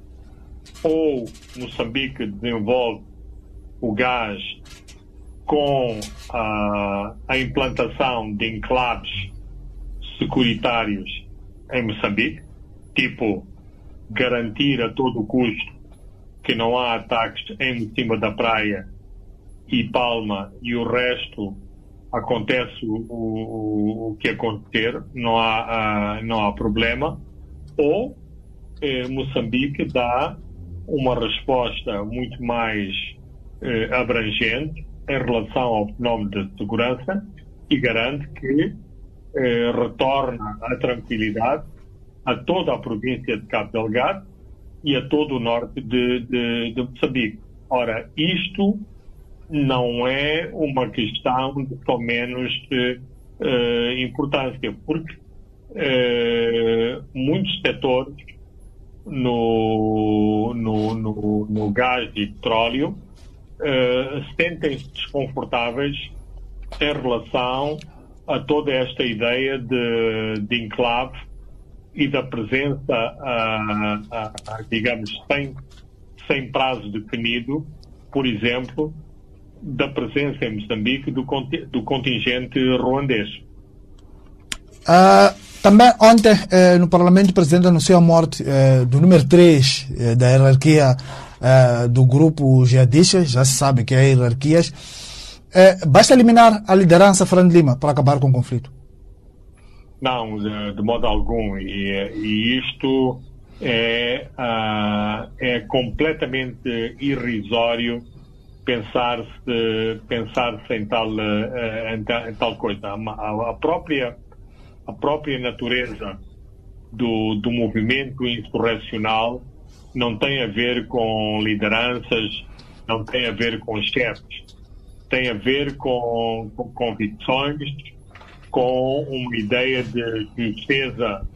ou Moçambique desenvolve o gás com a, a implantação de enclaves securitários em Moçambique, tipo garantir a todo custo que não há ataques em cima da praia e Palma e o resto acontece o, o, o que acontecer, não há, ah, não há problema, ou eh, Moçambique dá uma resposta muito mais eh, abrangente em relação ao fenómeno da segurança e garante que eh, retorna a tranquilidade a toda a província de Cabo Delgado e a todo o norte de, de, de Moçambique. Ora, isto não é uma questão de só menos de, importância, porque muitos setores no, no, no, no gás e petróleo eh, sentem-se desconfortáveis em relação a toda esta ideia de, de enclave e da presença, ah, ah, ah, digamos, sem, sem prazo definido, por exemplo, da presença em Moçambique do, do contingente ruandês. Ah, também ontem eh, no Parlamento o Presidente anunciou a morte eh, do número 3 da hierarquia eh, do grupo jihadista, já se sabe que é hierarquias. Eh, basta eliminar a liderança Fernando Lima para acabar com o conflito. Não, de, de modo algum. E, e isto é, ah, é completamente irrisório pensar-se pensar em, tal, eh, em tal coisa. A, a própria, a própria natureza do, do movimento insurrecional não tem a ver com lideranças, não tem a ver com chefes, tem a ver com, com convicções, com uma ideia de defesa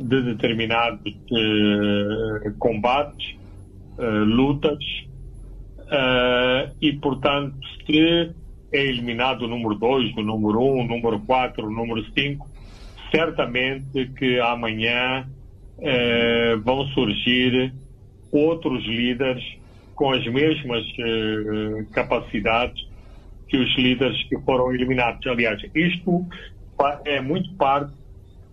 de determinados eh, combates, eh, lutas, eh, e, portanto, se é eliminado o número 2, o número 1, um, o número 4, o número 5, certamente que amanhã eh, vão surgir outros líderes com as mesmas eh, capacidades que os líderes que foram eliminados. Aliás, isto é muito parte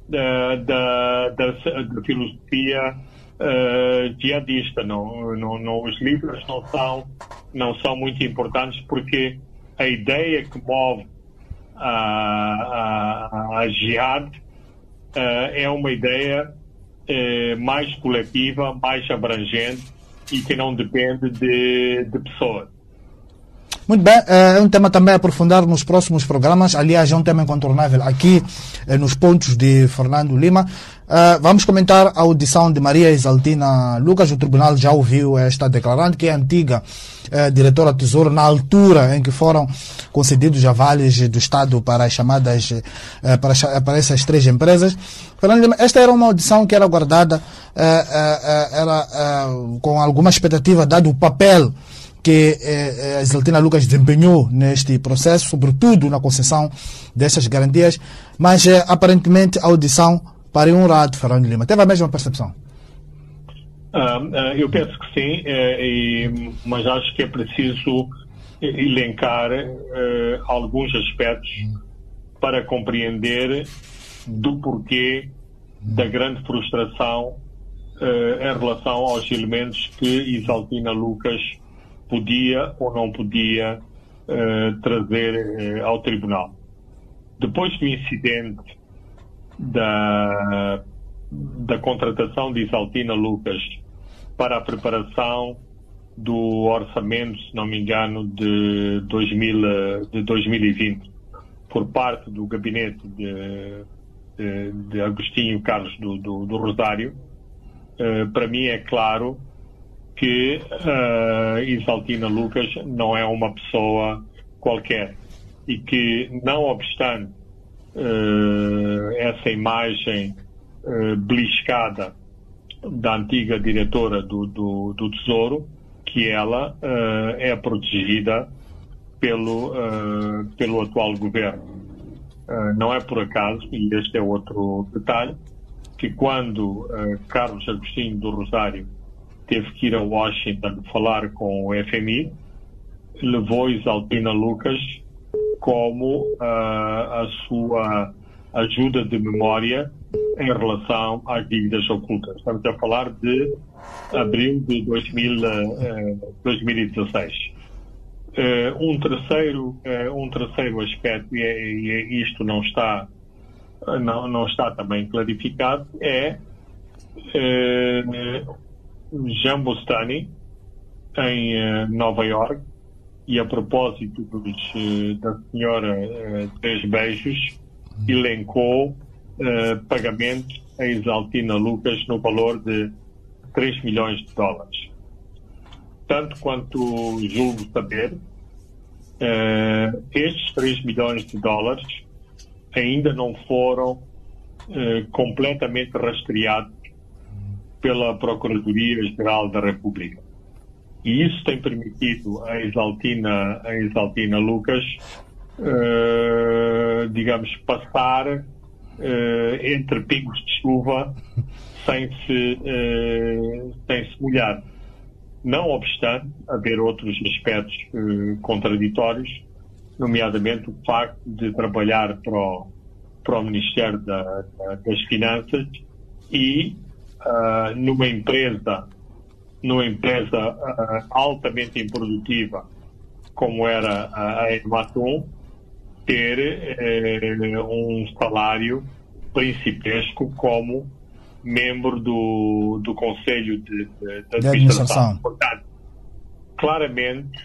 da, da, da, da filosofia eh, jihadista. Não, não, não, os líderes não são, não são muito importantes porque a ideia que move a, a, a jihad é uma ideia eh, mais coletiva, mais abrangente e que não depende de, de pessoas. Muito bem, eh, é um tema também a aprofundar nos próximos programas. Aliás, é um tema incontornável aqui eh, nos pontos de Fernando Lima. Eh, vamos comentar a audição de Maria Isaltina Lucas. O tribunal já ouviu esta declarante, que é antiga diretora do Tesouro, na altura em que foram concedidos avales do Estado para as chamadas, para, essas três empresas. Fernando Lima, esta era uma audição que era guardada, era com alguma expectativa, dado o papel que eh, a Isaltina Lucas desempenhou neste processo, sobretudo na concessão dessas garantias, mas eh, aparentemente a audição pariu um rato, Fernando Lima. Teve a mesma percepção? Ah, ah, eu penso que sim, eh, e- mas acho que é preciso elencar eh, alguns aspectos para compreender do porquê da grande frustração eh, em relação aos elementos que Isaltina Lucas podia ou não podia eh, trazer eh, ao tribunal. Depois do incidente da, da contratação de Isaltina Lucas para a preparação do orçamento, se não me engano, de, 2000, de 2020, por parte do gabinete de, de, de Agostinho Carlos do, do, do Rosário, uh, para mim é claro que uh, Isaltina Lucas não é uma pessoa qualquer e que, não obstante uh, essa imagem uh, beliscada da antiga diretora do, do, do Tesouro, que ela uh, é protegida pelo, pelo atual governo. Não é por acaso, e este é outro detalhe, que quando Carlos Agostinho do Rosário teve que ir a Washington falar com o FMI, levou Isaltina Lucas como a sua ajuda de memória em relação às dívidas ocultas. Estamos a falar de abril de 2000, uh, 2016. Uh, um, terceiro, uh, um terceiro aspecto, e, é, e, é isto não está, não, não está também clarificado, é uh, Jean Bostani, em Nova York, e a propósito dos, da senhora Três Beijos, elencou uh, pagamento a Exaltina Lucas no valor de 3 milhões de dólares. Tanto quanto julgo saber, uh, estes 3 milhões de dólares ainda não foram uh, completamente rastreados pela Procuradoria-Geral da República. E isso tem permitido a Exaltina, a Exaltina Lucas, uh, digamos, passar uh, entre pingos de chuva sem se, uh, sem se molhar. Não obstante haver outros aspectos contraditórios, nomeadamente o facto de trabalhar para o, para o Ministério da, da, das Finanças e numa empresa numa empresa altamente improdutiva como era a Ematum, ter eh, um salário principesco como membro do, do Conselho de, de, de administração. administração. Portanto, claramente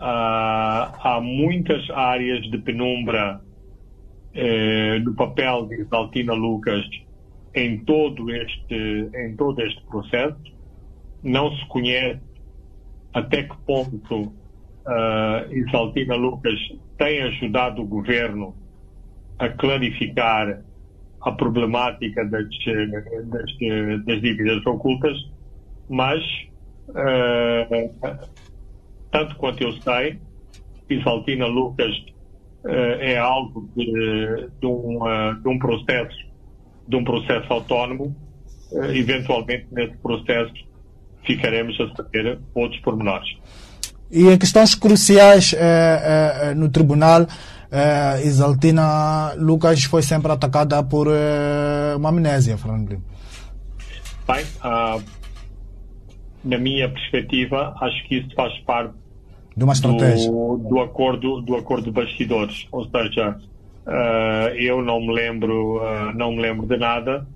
uh, há muitas áreas de penumbra eh, no papel de Isaltina Lucas em todo este em todo este processo. Não se conhece até que ponto uh, Isaltina Lucas tem ajudado o governo a clarificar a problemática das, das, das dívidas ocultas, mas, uh, tanto quanto eu sei, Isaltina Lucas uh, é algo de, de, um, uh, de, um, processo de um processo autónomo. eventualmente, nesse processo, ficaremos a saber outros pormenores. E em questões cruciais eh, eh, no tribunal, eh, Isaltina Lucas foi sempre atacada por eh, uma amnésia, Franklin. Bem, uh, na minha perspectiva, acho que isso faz parte do, do acordo do acordo de bastidores. Ou seja, uh, eu não me lembro uh, não me lembro de nada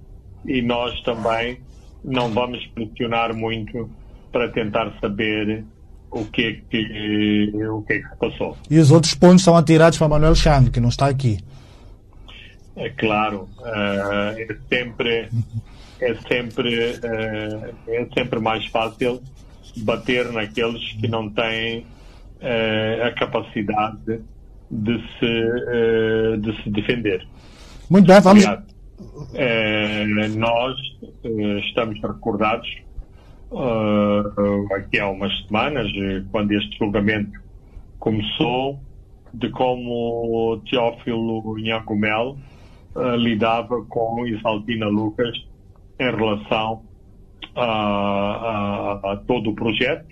e nós também não vamos pressionar muito para tentar saber o que é que, o que, é que se passou. E os outros pontos são atirados para Manuel Chang, que não está aqui. É claro, uh, é sempre, é sempre, é sempre mais fácil bater naqueles que não têm a capacidade de se, de se defender. Muito bem, vamos. nós estamos recordados aqui há umas semanas, eh, quando este julgamento começou, de como Teófilo Nhangumel uh, lidava com Isaltina Lucas em relação a, a, a, todo o projeto.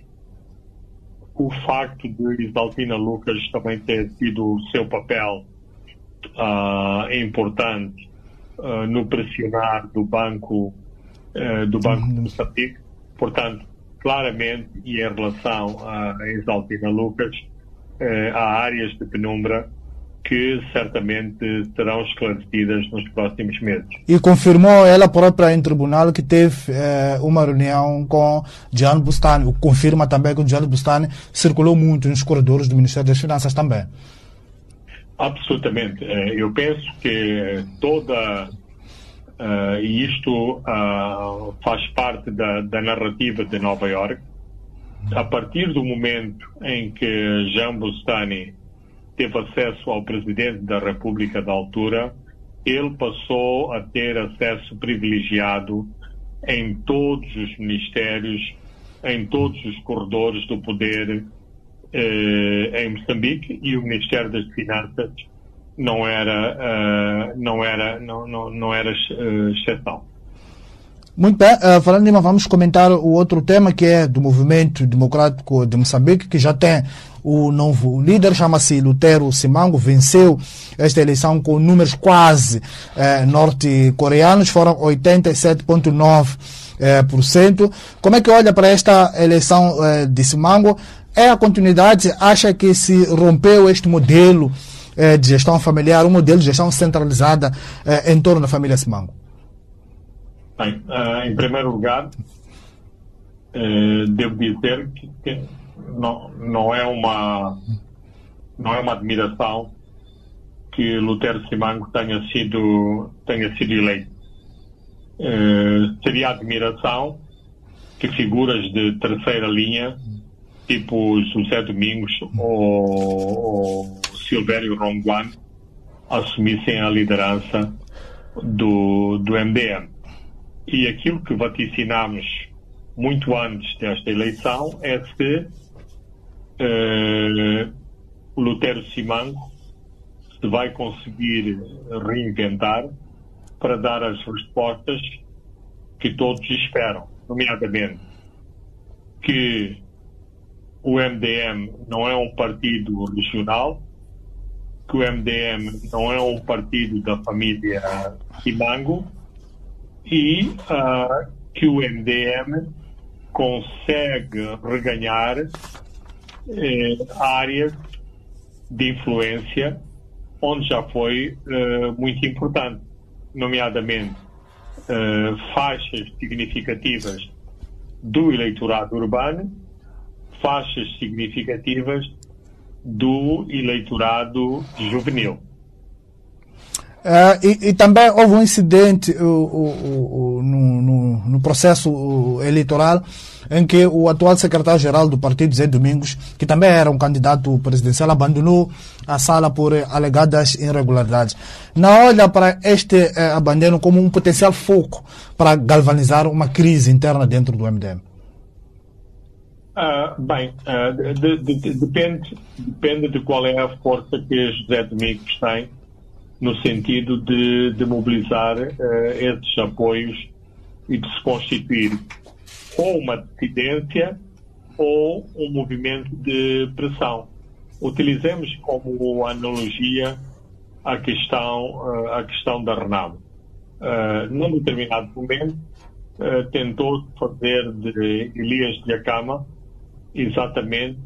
O facto de Isaltina Lucas também ter tido o seu papel uh, importante uh, no pressionar do Banco do Banco de Moçambique. Portanto, claramente, e em relação a Exaltina Lucas, eh, há áreas de penumbra que certamente serão esclarecidas nos próximos meses. E confirmou ela própria em tribunal que teve eh, uma reunião com Gian Bustani. Confirma também que o Gian Bustani circulou muito nos corredores do Ministério das Finanças também. Absolutamente. Eh, Eu penso que toda. Uh, e isto uh, faz parte da, da, narrativa de Nova York. A partir do momento em que Jean Bustani teve acesso ao presidente da República da altura, ele passou a ter acesso privilegiado em todos os ministérios, em todos os corredores do poder eh, em Moçambique e o Ministério das Finanças não era, uh, não era, não, não, não era uh, exceção. Muito bem, uh, falando Lima, vamos comentar o outro tema que é do movimento democrático de Moçambique, que já tem o novo líder, chama-se Lutero Simango, venceu esta eleição com números quase eh, norte-coreanos, foram 87,9%. Eh. Como é que olha para esta eleição eh, de Simango? É a continuidade? Acha que se rompeu este modelo eh, de gestão familiar, um modelo de gestão centralizada em torno da família Simango? Bem, uh, em primeiro lugar, uh, devo dizer que, que, não, não, é uma, não é uma admiração que Lutero Simango tenha sido, tenha sido eleito. Uh, seria admiração que figuras de terceira linha, tipo José Domingos ou, ou Silvério Ronguan, assumissem a liderança do, do MDM. E aquilo que vaticinámos muito antes desta eleição é se uh, Lutero Simango se vai conseguir reinventar para dar as respostas que todos esperam, nomeadamente que o MDM não é um partido regional, que o MDM não é um partido da família Simango e uh, que o MDM consegue reganhar eh, áreas de influência onde já foi uh, muito importante, nomeadamente uh, faixas significativas do eleitorado urbano, faixas significativas do eleitorado juvenil. Uh, e, e, também houve um incidente uh, uh, no, no, no, processo eleitoral em que o atual secretário-geral do partido, Zé Domingos, que também era um candidato presidencial, abandonou a sala por alegadas irregularidades. Não olha para este abandono como um potencial foco para galvanizar uma crise interna dentro do MDM? bem, de, de, de, depende, depende de qual é a força que José Domingos tem no sentido de, de mobilizar uh, esses apoios e de se constituir ou uma dissidência ou um movimento de pressão. Utilizemos como analogia a questão, uh, a questão da Renamo. Uh, num determinado momento, uh, tentou fazer de Elias de Acama exatamente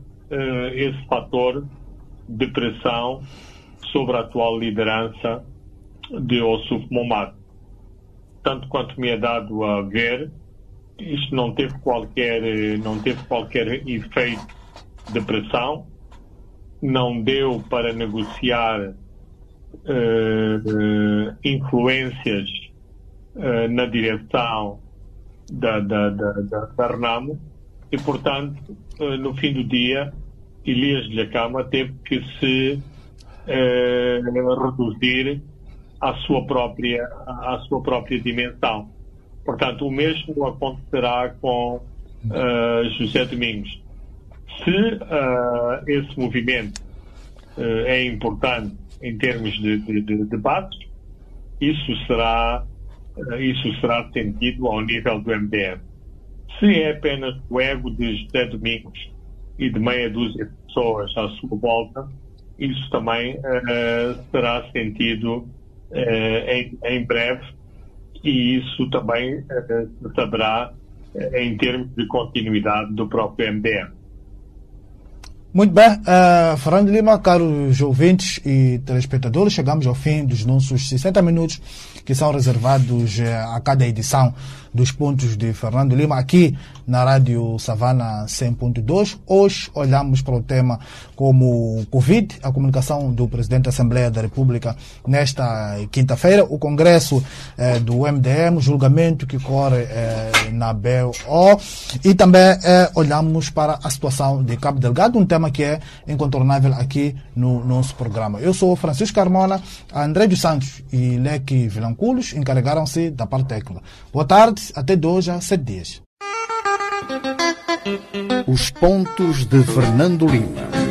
esse fator de pressão sobre a atual liderança de Ossuf Momad. Tanto quanto me é dado a ver, isto não teve qualquer, não teve qualquer efeito de pressão, não deu para negociar uh, influências uh, na direção da, da, da, da, da Renamo e, portanto, no fim do dia, Elias de Lacama teve que se eh, reduzir à sua própria à sua própria dimensão. Portanto, o mesmo acontecerá com uh, José Domingos. Se uh, esse movimento uh, é importante em termos de, de, de debates, isso será isso será sentido ao nível do MDM. Se é apenas o ego de José Domingos e de meia dúzia de pessoas à sua volta, isso também uh, será sentido uh, em, em, breve e isso também uh, saberá em termos de continuidade do próprio MDM. Muito bem, uh, Fernando Lima, caros ouvintes e telespectadores, chegamos ao fim dos nossos 60 minutos que são reservados a cada edição dos pontos de Fernando Lima aqui na Rádio Savana 100.2. Hoje olhamos para o tema como Covid, a comunicação do Presidente da Assembleia da República nesta quinta-feira, o Congresso eh, do MDM, julgamento que corre eh, na BO e também eh, olhamos para a situação de Cabo Delgado, um tema que é incontornável aqui no nosso programa. Eu sou Francisco Carmona, André dos Santos e Leque Vilanculos encarregaram-se da parte técnica. Boa tarde, até dois a sete dias. Os pontos de Fernando Lima.